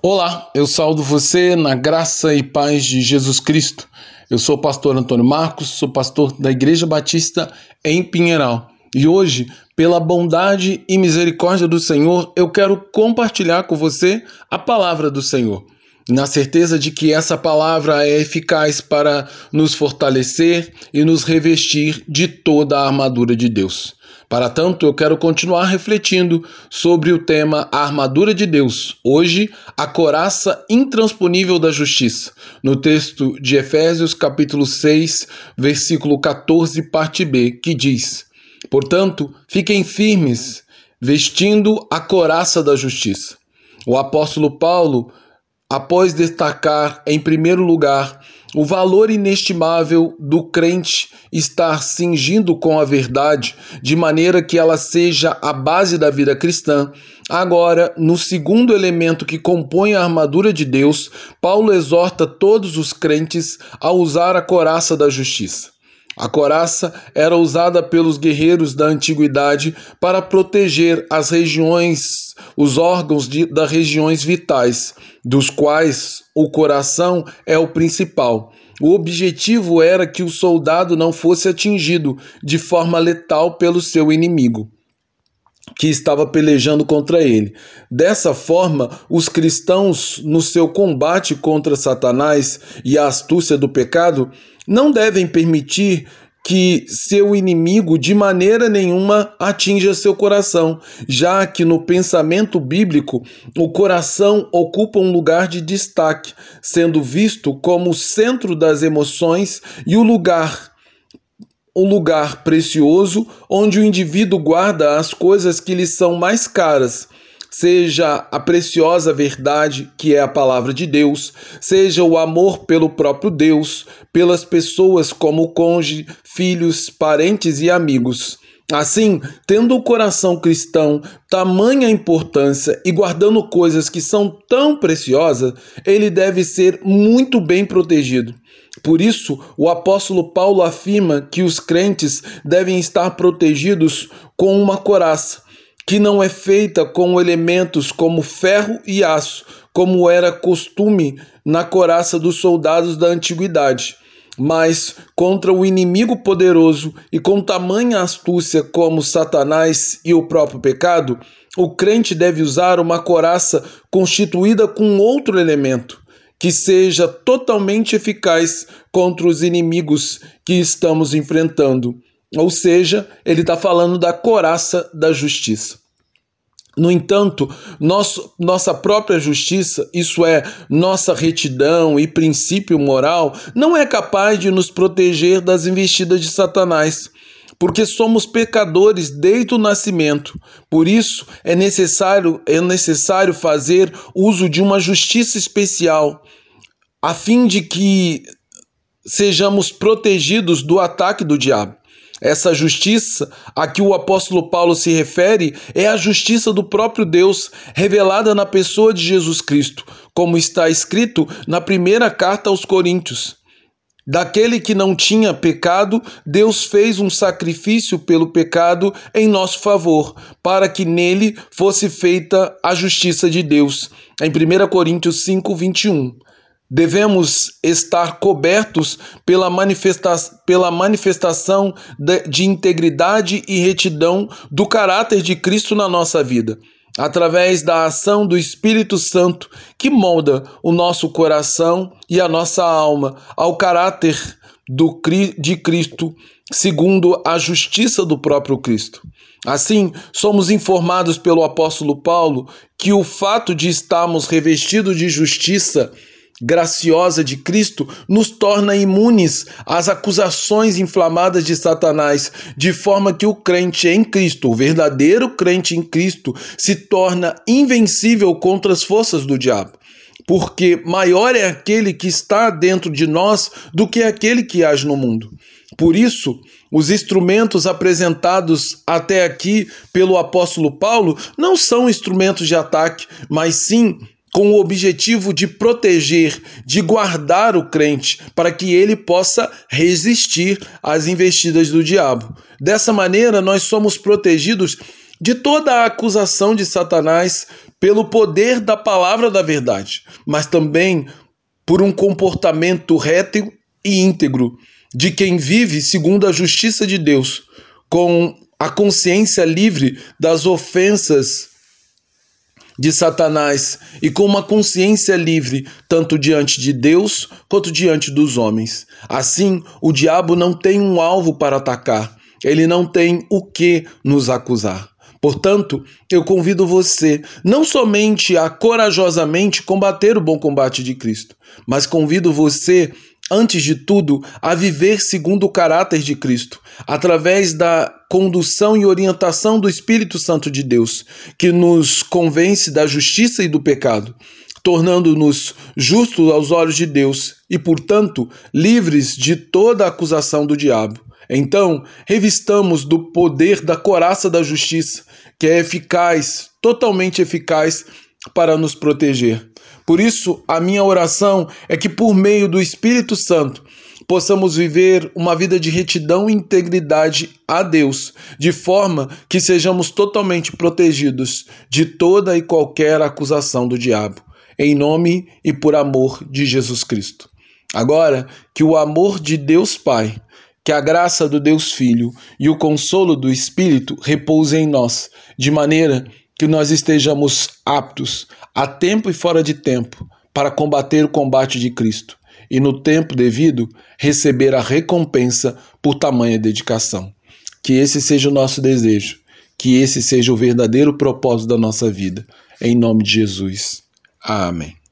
Olá, eu saldo você na graça e paz de Jesus Cristo. Eu sou o pastor Antônio Marcos, sou pastor da Igreja Batista em Pinheiral. E hoje, pela bondade e misericórdia do Senhor, eu quero compartilhar com você a palavra do Senhor na certeza de que essa palavra é eficaz para nos fortalecer e nos revestir de toda a armadura de Deus. Para tanto, eu quero continuar refletindo sobre o tema A Armadura de Deus. Hoje, a coraça intransponível da justiça, no texto de Efésios, capítulo 6, versículo 14, parte B, que diz: Portanto, fiquem firmes, vestindo a coraça da justiça. O apóstolo Paulo após destacar, em primeiro lugar, o valor inestimável do crente estar cingindo com a verdade, de maneira que ela seja a base da vida cristã. Agora, no segundo elemento que compõe a armadura de Deus, Paulo exorta todos os crentes a usar a coraça da justiça. A coraça era usada pelos guerreiros da antiguidade para proteger as regiões, os órgãos de, das regiões vitais, dos quais o coração é o principal. O objetivo era que o soldado não fosse atingido de forma letal pelo seu inimigo que estava pelejando contra ele. Dessa forma, os cristãos, no seu combate contra Satanás e a astúcia do pecado, não devem permitir que seu inimigo de maneira nenhuma atinja seu coração, já que no pensamento bíblico o coração ocupa um lugar de destaque, sendo visto como o centro das emoções e o lugar o lugar precioso onde o indivíduo guarda as coisas que lhe são mais caras, seja a preciosa verdade que é a palavra de Deus, seja o amor pelo próprio Deus, pelas pessoas como cônjuge, filhos, parentes e amigos. Assim, tendo o coração cristão tamanha importância e guardando coisas que são tão preciosas, ele deve ser muito bem protegido. Por isso, o apóstolo Paulo afirma que os crentes devem estar protegidos com uma coraça, que não é feita com elementos como ferro e aço, como era costume na coraça dos soldados da antiguidade mas contra o inimigo poderoso e com tamanha astúcia como Satanás e o próprio pecado, o crente deve usar uma coraça constituída com outro elemento que seja totalmente eficaz contra os inimigos que estamos enfrentando. Ou seja, ele está falando da coraça da justiça. No entanto, nosso, nossa própria justiça, isso é, nossa retidão e princípio moral, não é capaz de nos proteger das investidas de Satanás, porque somos pecadores desde o nascimento. Por isso, é necessário, é necessário fazer uso de uma justiça especial, a fim de que sejamos protegidos do ataque do diabo. Essa justiça a que o apóstolo Paulo se refere é a justiça do próprio Deus, revelada na pessoa de Jesus Cristo, como está escrito na primeira carta aos Coríntios. Daquele que não tinha pecado, Deus fez um sacrifício pelo pecado em nosso favor, para que nele fosse feita a justiça de Deus. Em 1 Coríntios 5, 21. Devemos estar cobertos pela, manifesta pela manifestação de, de integridade e retidão do caráter de Cristo na nossa vida, através da ação do Espírito Santo que molda o nosso coração e a nossa alma ao caráter do, de Cristo, segundo a justiça do próprio Cristo. Assim, somos informados pelo apóstolo Paulo que o fato de estarmos revestidos de justiça graciosa de Cristo nos torna imunes às acusações inflamadas de Satanás, de forma que o crente em Cristo, o verdadeiro crente em Cristo, se torna invencível contra as forças do diabo. Porque maior é aquele que está dentro de nós do que aquele que age no mundo. Por isso, os instrumentos apresentados até aqui pelo apóstolo Paulo não são instrumentos de ataque, mas sim com o objetivo de proteger, de guardar o crente, para que ele possa resistir às investidas do diabo. Dessa maneira, nós somos protegidos de toda a acusação de Satanás pelo poder da palavra da verdade, mas também por um comportamento reto e íntegro de quem vive segundo a justiça de Deus, com a consciência livre das ofensas de Satanás e com uma consciência livre, tanto diante de Deus quanto diante dos homens. Assim, o diabo não tem um alvo para atacar, ele não tem o que nos acusar. Portanto, eu convido você não somente a corajosamente combater o bom combate de Cristo, mas convido você antes de tudo, a viver segundo o caráter de Cristo, através da condução e orientação do Espírito Santo de Deus, que nos convence da justiça e do pecado, tornando-nos justos aos olhos de Deus e, portanto, livres de toda acusação do diabo. Então, revistamos do poder da coraça da justiça, que é eficaz, totalmente eficaz para nos proteger. Por isso, a minha oração é que, por meio do Espírito Santo, possamos viver uma vida de retidão e integridade a Deus, de forma que sejamos totalmente protegidos de toda e qualquer acusação do diabo, em nome e por amor de Jesus Cristo. Agora, que o amor de Deus Pai, que a graça do Deus Filho e o consolo do Espírito repousem em nós, de maneira que nós estejamos aptos, a tempo e fora de tempo, para combater o combate de Cristo e, no tempo devido, receber a recompensa por tamanha dedicação. Que esse seja o nosso desejo, que esse seja o verdadeiro propósito da nossa vida. Em nome de Jesus. Amém.